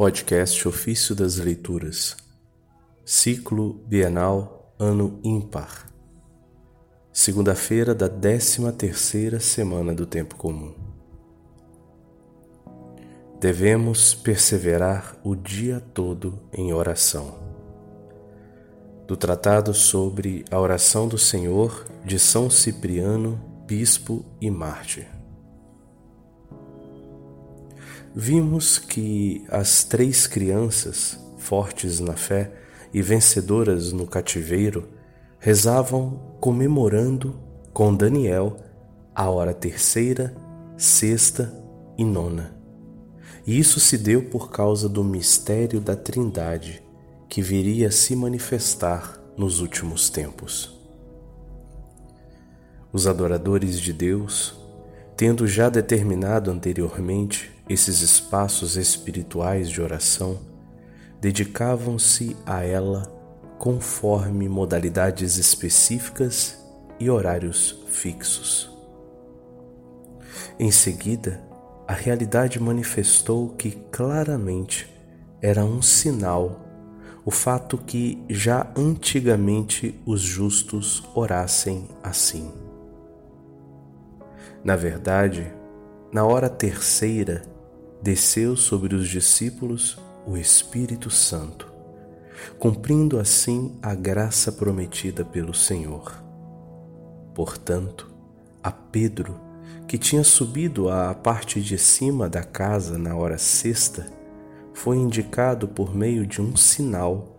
Podcast Ofício das Leituras, Ciclo Bienal Ano Ímpar, segunda-feira da décima terceira semana do Tempo Comum. Devemos perseverar o dia todo em oração. Do Tratado sobre a Oração do Senhor de São Cipriano, Bispo e Mártir vimos que as três crianças, fortes na fé e vencedoras no cativeiro, rezavam comemorando com Daniel a hora terceira, sexta e nona. E isso se deu por causa do mistério da Trindade que viria a se manifestar nos últimos tempos. Os adoradores de Deus, tendo já determinado anteriormente esses espaços espirituais de oração dedicavam-se a ela conforme modalidades específicas e horários fixos. Em seguida, a realidade manifestou que claramente era um sinal o fato que já antigamente os justos orassem assim. Na verdade, na hora terceira, desceu sobre os discípulos o Espírito Santo, cumprindo assim a graça prometida pelo Senhor. Portanto, a Pedro, que tinha subido à parte de cima da casa na hora sexta, foi indicado por meio de um sinal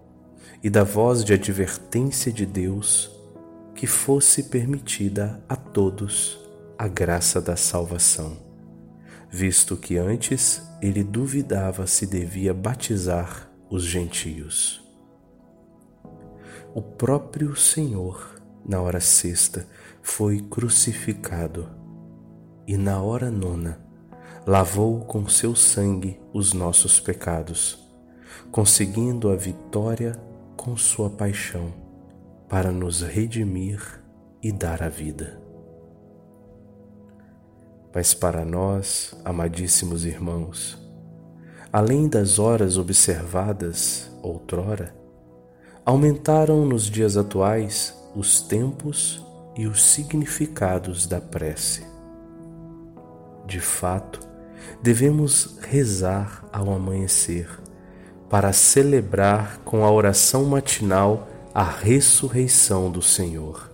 e da voz de advertência de Deus que fosse permitida a todos a graça da salvação visto que antes ele duvidava se devia batizar os gentios. O próprio Senhor, na hora sexta, foi crucificado e na hora nona lavou com seu sangue os nossos pecados, conseguindo a vitória com sua paixão para nos redimir e dar a vida. Mas para nós, amadíssimos irmãos, além das horas observadas outrora, aumentaram nos dias atuais os tempos e os significados da prece. De fato, devemos rezar ao amanhecer para celebrar com a oração matinal a ressurreição do Senhor.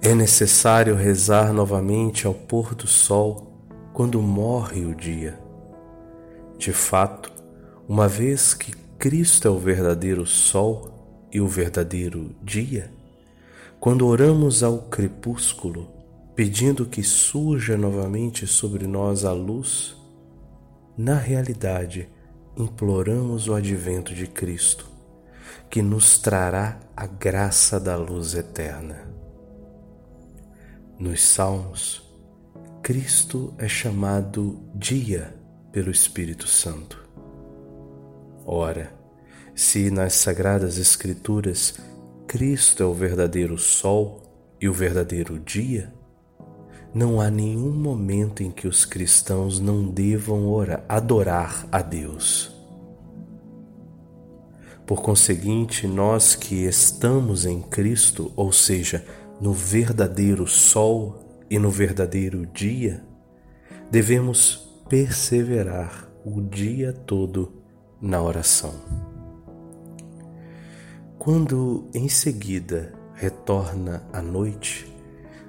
É necessário rezar novamente ao pôr do sol quando morre o dia. De fato, uma vez que Cristo é o verdadeiro sol e o verdadeiro dia, quando oramos ao crepúsculo, pedindo que surja novamente sobre nós a luz, na realidade, imploramos o advento de Cristo, que nos trará a graça da luz eterna. Nos Salmos, Cristo é chamado dia pelo Espírito Santo. Ora, se nas Sagradas Escrituras Cristo é o verdadeiro sol e o verdadeiro dia, não há nenhum momento em que os cristãos não devam orar, adorar a Deus. Por conseguinte, nós que estamos em Cristo, ou seja, no verdadeiro sol e no verdadeiro dia, devemos perseverar o dia todo na oração. Quando em seguida retorna a noite,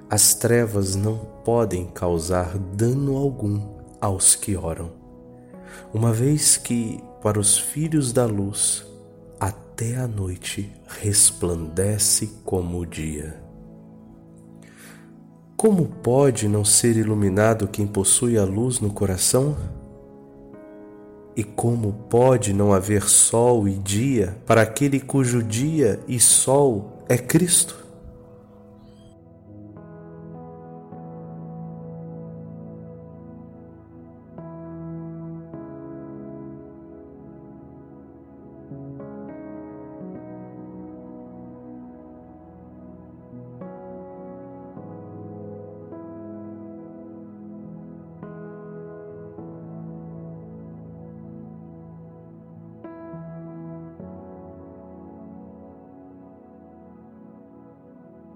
as trevas não podem causar dano algum aos que oram, uma vez que, para os filhos da luz, até a noite resplandece como o dia. Como pode não ser iluminado quem possui a luz no coração? E como pode não haver sol e dia para aquele cujo dia e sol é Cristo?